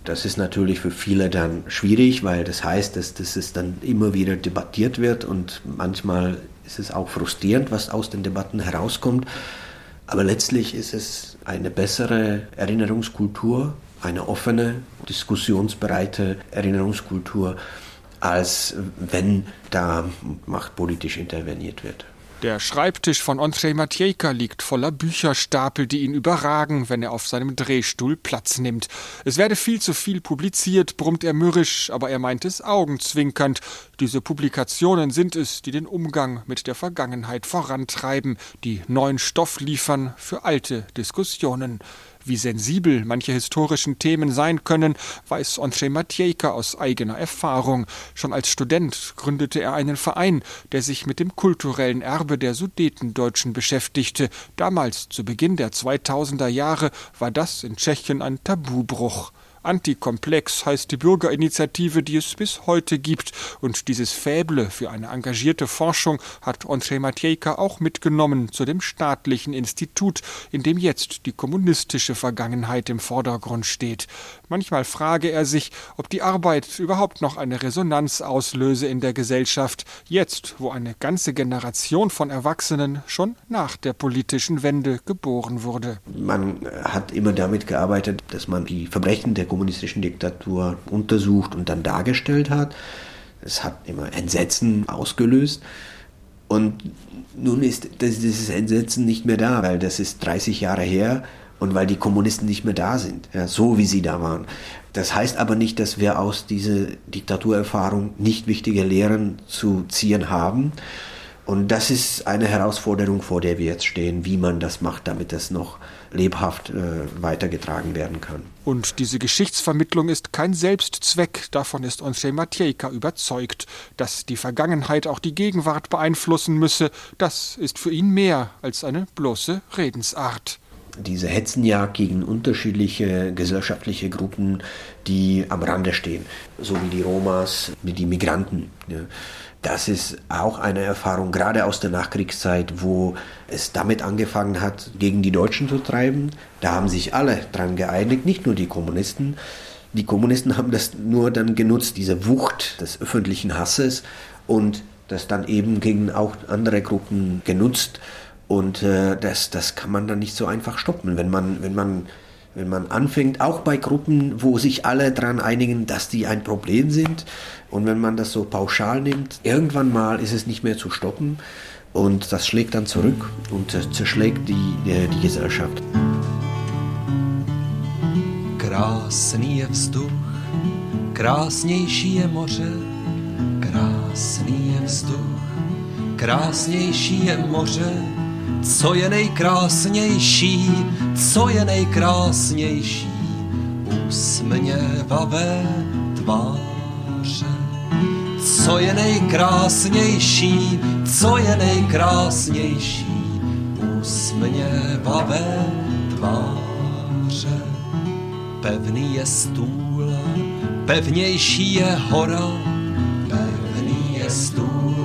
Das ist natürlich für viele dann schwierig, weil das heißt, dass, dass es dann immer wieder debattiert wird und manchmal ist es auch frustrierend, was aus den Debatten herauskommt. Aber letztlich ist es eine bessere Erinnerungskultur, eine offene, diskussionsbereite Erinnerungskultur, als wenn da machtpolitisch interveniert wird. Der Schreibtisch von Andrzej Matejka liegt voller Bücherstapel, die ihn überragen, wenn er auf seinem Drehstuhl Platz nimmt. Es werde viel zu viel publiziert, brummt er mürrisch, aber er meint es augenzwinkernd. Diese Publikationen sind es, die den Umgang mit der Vergangenheit vorantreiben, die neuen Stoff liefern für alte Diskussionen. Wie sensibel manche historischen Themen sein können, weiß Andrzej Matejka aus eigener Erfahrung. Schon als Student gründete er einen Verein, der sich mit dem kulturellen Erbe der Sudetendeutschen beschäftigte. Damals, zu Beginn der 2000er Jahre, war das in Tschechien ein Tabubruch. Antikomplex heißt die Bürgerinitiative, die es bis heute gibt. Und dieses Fäble für eine engagierte Forschung hat Andrzej Matejka auch mitgenommen zu dem staatlichen Institut, in dem jetzt die kommunistische Vergangenheit im Vordergrund steht. Manchmal frage er sich, ob die Arbeit überhaupt noch eine Resonanz auslöse in der Gesellschaft, jetzt, wo eine ganze Generation von Erwachsenen schon nach der politischen Wende geboren wurde. Man hat immer damit gearbeitet, dass man die Verbrechen der kommunistischen Diktatur untersucht und dann dargestellt hat. Es hat immer Entsetzen ausgelöst. Und nun ist dieses Entsetzen nicht mehr da, weil das ist 30 Jahre her und weil die Kommunisten nicht mehr da sind, ja, so wie sie da waren. Das heißt aber nicht, dass wir aus dieser Diktaturerfahrung nicht wichtige Lehren zu ziehen haben. Und das ist eine Herausforderung, vor der wir jetzt stehen, wie man das macht, damit das noch lebhaft äh, weitergetragen werden kann. Und diese Geschichtsvermittlung ist kein Selbstzweck, davon ist Andrzej Matejka überzeugt. Dass die Vergangenheit auch die Gegenwart beeinflussen müsse, das ist für ihn mehr als eine bloße Redensart diese Hetzenjagd gegen unterschiedliche gesellschaftliche Gruppen, die am Rande stehen, so wie die Romas, wie die Migranten. Das ist auch eine Erfahrung, gerade aus der Nachkriegszeit, wo es damit angefangen hat, gegen die Deutschen zu treiben. Da haben sich alle dran geeinigt, nicht nur die Kommunisten. Die Kommunisten haben das nur dann genutzt, diese Wucht des öffentlichen Hasses und das dann eben gegen auch andere Gruppen genutzt. Und äh, das, das kann man dann nicht so einfach stoppen, wenn man, wenn man wenn man anfängt, auch bei Gruppen, wo sich alle daran einigen, dass die ein Problem sind, und wenn man das so pauschal nimmt, irgendwann mal ist es nicht mehr zu stoppen und das schlägt dann zurück und zerschlägt die, die, die Gesellschaft. Krásný je vzduch, krásnější je moře, krásný je vzduch, krásnější je moře, co je nejkrásnější, co je nejkrásnější, usměvavé tváře. Co je nejkrásnější, co je nejkrásnější, usměvavé tváře. Pevný je stůl, pevnější je hora, pevný je stůl,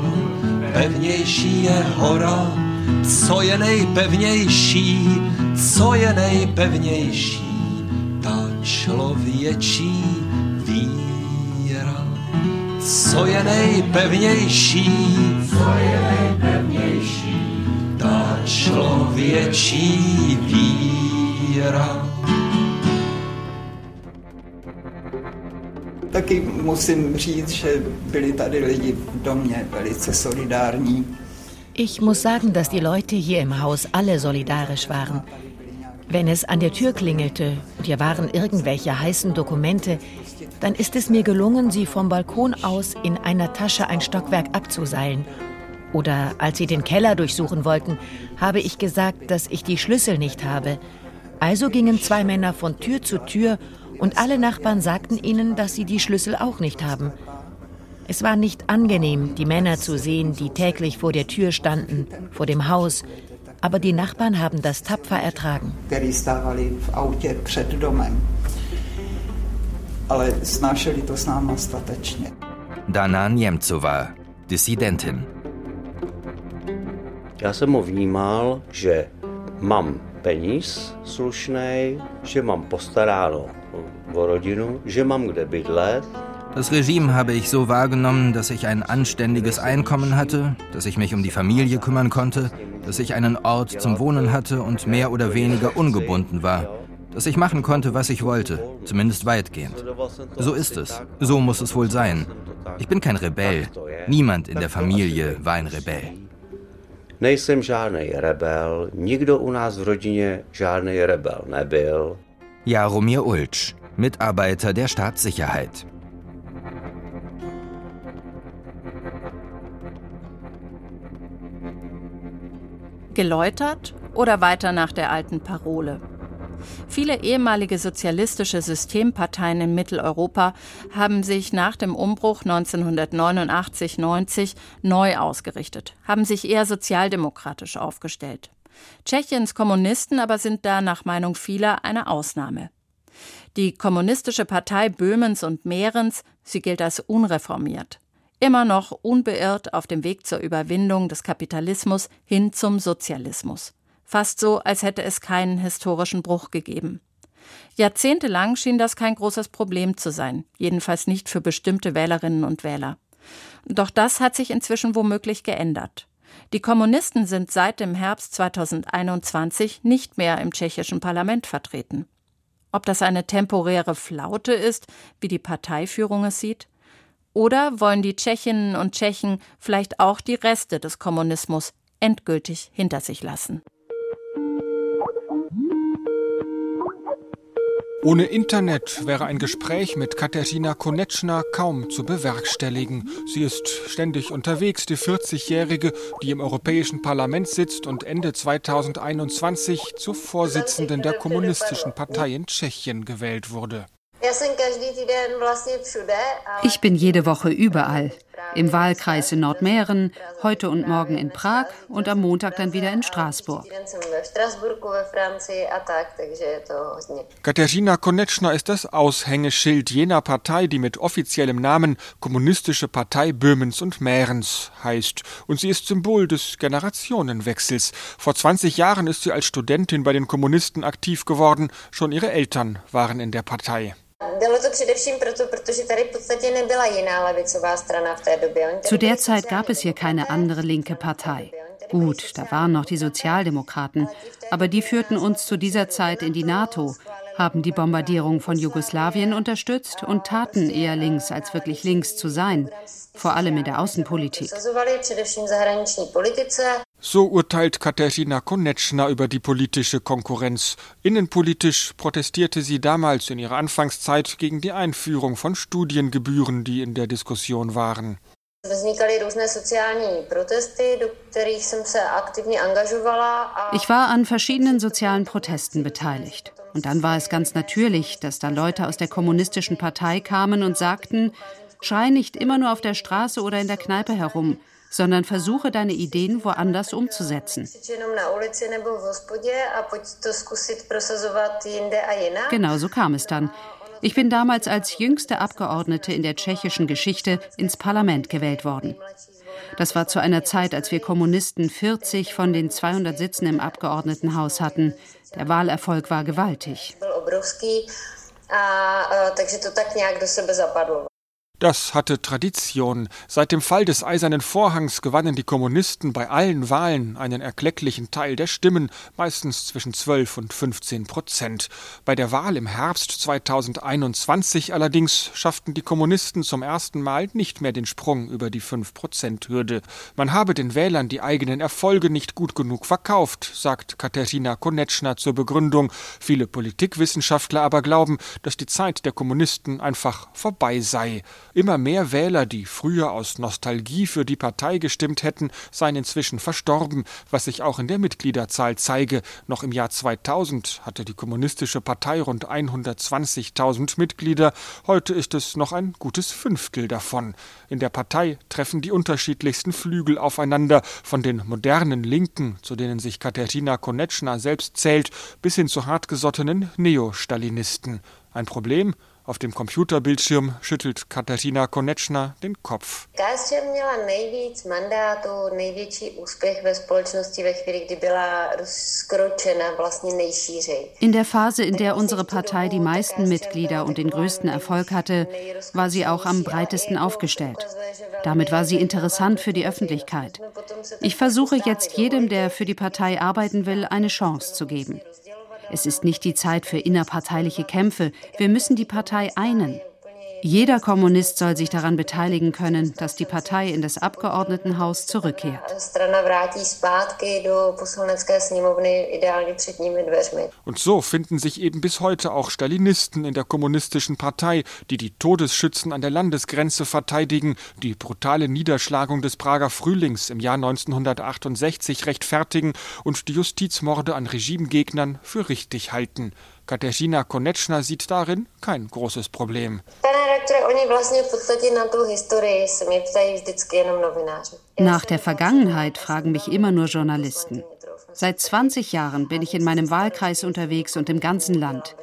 pevnější je hora, co je nejpevnější, co je nejpevnější, ta člověčí víra. Co je nejpevnější, co je nejpevnější, ta člověčí víra. Taky musím říct, že byli tady lidi v domě velice solidární. Ich muss sagen, dass die Leute hier im Haus alle solidarisch waren. Wenn es an der Tür klingelte und hier waren irgendwelche heißen Dokumente, dann ist es mir gelungen, sie vom Balkon aus in einer Tasche ein Stockwerk abzuseilen. Oder als sie den Keller durchsuchen wollten, habe ich gesagt, dass ich die Schlüssel nicht habe. Also gingen zwei Männer von Tür zu Tür und alle Nachbarn sagten ihnen, dass sie die Schlüssel auch nicht haben. Es war nicht angenehm, die Männer zu sehen, die täglich vor der Tür standen, vor dem Haus, aber die Nachbarn haben das tapfer ertragen. Dana Němcová, Dissidentin. Já jsem ho vnímal, že mám peníz slušnej, že mám postaráno o rodinu, že mám kde bydlet, das Regime habe ich so wahrgenommen, dass ich ein anständiges Einkommen hatte, dass ich mich um die Familie kümmern konnte, dass ich einen Ort zum Wohnen hatte und mehr oder weniger ungebunden war, dass ich machen konnte, was ich wollte, zumindest weitgehend. So ist es, so muss es wohl sein. Ich bin kein Rebell. Niemand in der Familie war ein Rebell. Nejsem žádný rebel, nikdo u nás v rodině žádný rebel nebyl. Jaromir Ulč, Mitarbeiter der Staatssicherheit. Geläutert oder weiter nach der alten Parole? Viele ehemalige sozialistische Systemparteien in Mitteleuropa haben sich nach dem Umbruch 1989-90 neu ausgerichtet, haben sich eher sozialdemokratisch aufgestellt. Tschechiens Kommunisten aber sind da nach Meinung vieler eine Ausnahme. Die Kommunistische Partei Böhmens und Mährens, sie gilt als unreformiert. Immer noch unbeirrt auf dem Weg zur Überwindung des Kapitalismus hin zum Sozialismus. Fast so, als hätte es keinen historischen Bruch gegeben. Jahrzehntelang schien das kein großes Problem zu sein, jedenfalls nicht für bestimmte Wählerinnen und Wähler. Doch das hat sich inzwischen womöglich geändert. Die Kommunisten sind seit dem Herbst 2021 nicht mehr im tschechischen Parlament vertreten. Ob das eine temporäre Flaute ist, wie die Parteiführung es sieht? Oder wollen die Tschechinnen und Tschechen vielleicht auch die Reste des Kommunismus endgültig hinter sich lassen? Ohne Internet wäre ein Gespräch mit Katerina Konetschna kaum zu bewerkstelligen. Sie ist ständig unterwegs, die 40-Jährige, die im Europäischen Parlament sitzt und Ende 2021 zur Vorsitzenden der Kommunistischen Partei in Tschechien gewählt wurde. Ich bin jede Woche überall. Im Wahlkreis in Nordmähren, heute und morgen in Prag und am Montag dann wieder in Straßburg. Katerina Konetschna ist das Aushängeschild jener Partei, die mit offiziellem Namen Kommunistische Partei Böhmens und Mährens heißt. Und sie ist Symbol des Generationenwechsels. Vor 20 Jahren ist sie als Studentin bei den Kommunisten aktiv geworden. Schon ihre Eltern waren in der Partei. Zu der Zeit gab es hier keine andere linke Partei. Gut, da waren noch die Sozialdemokraten, aber die führten uns zu dieser Zeit in die NATO, haben die Bombardierung von Jugoslawien unterstützt und taten eher links als wirklich links zu sein, vor allem in der Außenpolitik. So urteilt Katerina Konetschna über die politische Konkurrenz. Innenpolitisch protestierte sie damals in ihrer Anfangszeit gegen die Einführung von Studiengebühren, die in der Diskussion waren. Ich war an verschiedenen sozialen Protesten beteiligt. Und dann war es ganz natürlich, dass da Leute aus der kommunistischen Partei kamen und sagten, schrei nicht immer nur auf der Straße oder in der Kneipe herum, sondern versuche deine Ideen woanders umzusetzen. Genau so kam es dann. Ich bin damals als jüngste Abgeordnete in der tschechischen Geschichte ins Parlament gewählt worden. Das war zu einer Zeit, als wir Kommunisten 40 von den 200 Sitzen im Abgeordnetenhaus hatten. Der Wahlerfolg war gewaltig. Das hatte Tradition. Seit dem Fall des Eisernen Vorhangs gewannen die Kommunisten bei allen Wahlen einen erklecklichen Teil der Stimmen, meistens zwischen 12 und 15 Prozent. Bei der Wahl im Herbst 2021 allerdings schafften die Kommunisten zum ersten Mal nicht mehr den Sprung über die 5-Prozent-Hürde. Man habe den Wählern die eigenen Erfolge nicht gut genug verkauft, sagt Katerina Konetschna zur Begründung. Viele Politikwissenschaftler aber glauben, dass die Zeit der Kommunisten einfach vorbei sei. Immer mehr Wähler, die früher aus Nostalgie für die Partei gestimmt hätten, seien inzwischen verstorben, was sich auch in der Mitgliederzahl zeige. Noch im Jahr 2000 hatte die Kommunistische Partei rund 120.000 Mitglieder, heute ist es noch ein gutes Fünftel davon. In der Partei treffen die unterschiedlichsten Flügel aufeinander, von den modernen Linken, zu denen sich Katerina Konetschna selbst zählt, bis hin zu hartgesottenen Neostalinisten. Ein Problem? Auf dem Computerbildschirm schüttelt Katarina Konečna den Kopf. In der Phase, in der unsere Partei die meisten Mitglieder und den größten Erfolg hatte, war sie auch am breitesten aufgestellt. Damit war sie interessant für die Öffentlichkeit. Ich versuche jetzt jedem, der für die Partei arbeiten will, eine Chance zu geben. Es ist nicht die Zeit für innerparteiliche Kämpfe. Wir müssen die Partei einen. Jeder Kommunist soll sich daran beteiligen können, dass die Partei in das Abgeordnetenhaus zurückkehrt. Und so finden sich eben bis heute auch Stalinisten in der kommunistischen Partei, die die Todesschützen an der Landesgrenze verteidigen, die brutale Niederschlagung des Prager Frühlings im Jahr 1968 rechtfertigen und die Justizmorde an Regimegegnern für richtig halten. Kateřina Konečna sieht darin kein großes Problem. Nach der Vergangenheit fragen mich immer nur Journalisten. Seit 20 Jahren bin ich in meinem Wahlkreis unterwegs und im ganzen Land.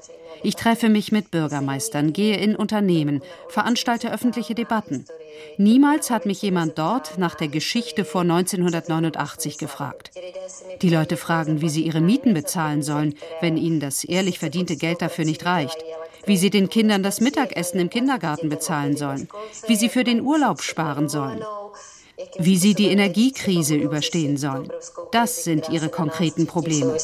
Ich treffe mich mit Bürgermeistern, gehe in Unternehmen, veranstalte öffentliche Debatten. Niemals hat mich jemand dort nach der Geschichte vor 1989 gefragt. Die Leute fragen, wie sie ihre Mieten bezahlen sollen, wenn ihnen das ehrlich verdiente Geld dafür nicht reicht wie sie den Kindern das Mittagessen im Kindergarten bezahlen sollen, wie sie für den Urlaub sparen sollen, wie sie die Energiekrise überstehen sollen. Das sind ihre konkreten Probleme.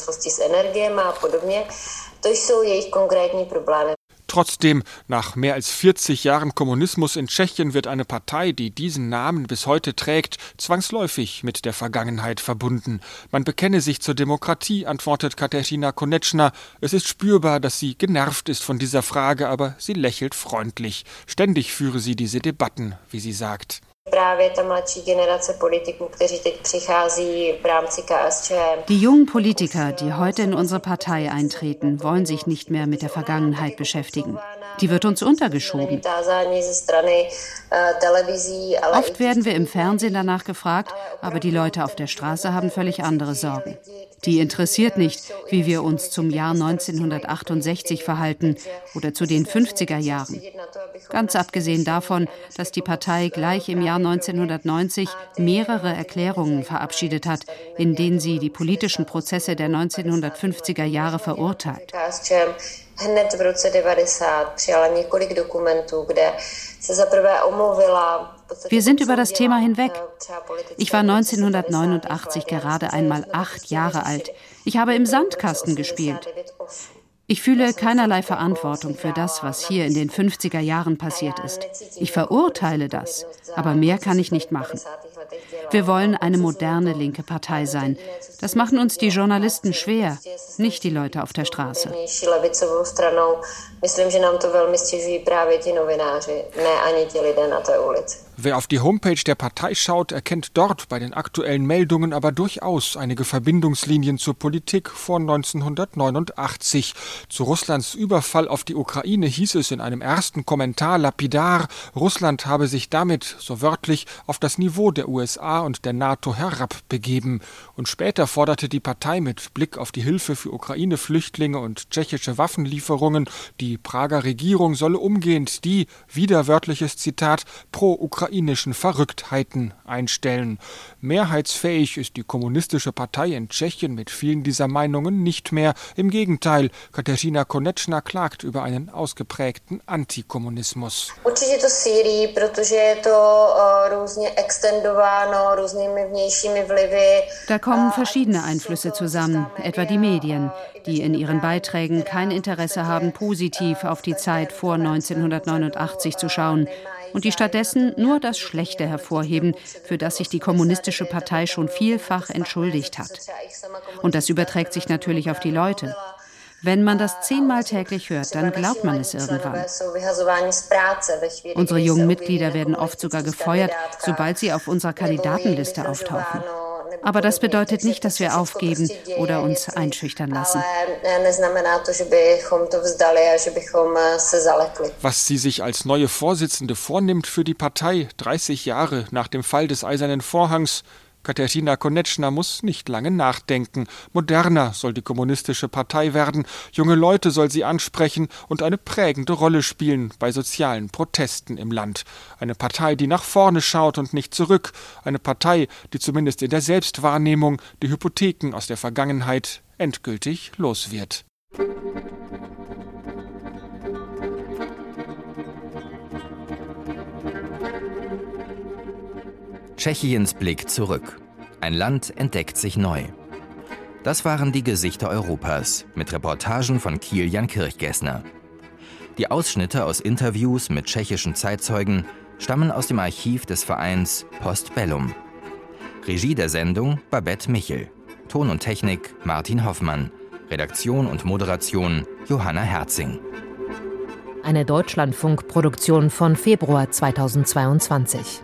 Trotzdem, nach mehr als 40 Jahren Kommunismus in Tschechien wird eine Partei, die diesen Namen bis heute trägt, zwangsläufig mit der Vergangenheit verbunden. Man bekenne sich zur Demokratie, antwortet Katerina Konetschna. Es ist spürbar, dass sie genervt ist von dieser Frage, aber sie lächelt freundlich. Ständig führe sie diese Debatten, wie sie sagt. Die jungen Politiker, die heute in unsere Partei eintreten, wollen sich nicht mehr mit der Vergangenheit beschäftigen. Die wird uns untergeschoben. Oft werden wir im Fernsehen danach gefragt, aber die Leute auf der Straße haben völlig andere Sorgen. Die interessiert nicht, wie wir uns zum Jahr 1968 verhalten oder zu den 50er Jahren. Ganz abgesehen davon, dass die Partei gleich im Jahr 1990 mehrere Erklärungen verabschiedet hat, in denen sie die politischen Prozesse der 1950er Jahre verurteilt. Hned v roce 90 přijala několik dokumentů, kde se zaprvé omluvila wir sind über das Thema hinweg. Ich war 1989 gerade einmal acht Jahre alt. Ich habe im Sandkasten gespielt. Ich fühle keinerlei Verantwortung für das, was hier in den 50er Jahren passiert ist. Ich verurteile das, aber mehr kann ich nicht machen. Wir wollen eine moderne linke Partei sein. Das machen uns die Journalisten schwer, nicht die Leute auf der Straße. Wer auf die Homepage der Partei schaut, erkennt dort bei den aktuellen Meldungen aber durchaus einige Verbindungslinien zur Politik vor 1989. Zu Russlands Überfall auf die Ukraine hieß es in einem ersten Kommentar lapidar, Russland habe sich damit, so wörtlich, auf das Niveau der USA und der NATO herabbegeben. Und später forderte die Partei mit Blick auf die Hilfe für Ukraine-Flüchtlinge und tschechische Waffenlieferungen, die Prager Regierung solle umgehend die, widerwörtliches Zitat, pro-ukrainischen Verrücktheiten einstellen. Mehrheitsfähig ist die kommunistische Partei in Tschechien mit vielen dieser Meinungen nicht mehr. Im Gegenteil, Katerina Konečna klagt über einen ausgeprägten Antikommunismus. Určitě to sílí, protože je to vlivy. Da kommen verschiedene Einflüsse zusammen, etwa die Medien, die in ihren Beiträgen kein Interesse haben, positiv auf die Zeit vor 1989 zu schauen und die stattdessen nur das Schlechte hervorheben, für das sich die Kommunistische Partei schon vielfach entschuldigt hat. Und das überträgt sich natürlich auf die Leute. Wenn man das zehnmal täglich hört, dann glaubt man es irgendwann. Unsere jungen Mitglieder werden oft sogar gefeuert, sobald sie auf unserer Kandidatenliste auftauchen. Aber das bedeutet nicht, dass wir aufgeben oder uns einschüchtern lassen. Was sie sich als neue Vorsitzende vornimmt für die Partei, 30 Jahre nach dem Fall des Eisernen Vorhangs, Katerina Konetschna muss nicht lange nachdenken. Moderner soll die kommunistische Partei werden, junge Leute soll sie ansprechen und eine prägende Rolle spielen bei sozialen Protesten im Land. Eine Partei, die nach vorne schaut und nicht zurück. Eine Partei, die zumindest in der Selbstwahrnehmung die Hypotheken aus der Vergangenheit endgültig los wird. Tschechiens Blick zurück. Ein Land entdeckt sich neu. Das waren die Gesichter Europas mit Reportagen von Kilian Kirchgessner. Die Ausschnitte aus Interviews mit tschechischen Zeitzeugen stammen aus dem Archiv des Vereins Postbellum. Regie der Sendung Babette Michel. Ton und Technik Martin Hoffmann. Redaktion und Moderation Johanna Herzing. Eine Deutschlandfunkproduktion von Februar 2022.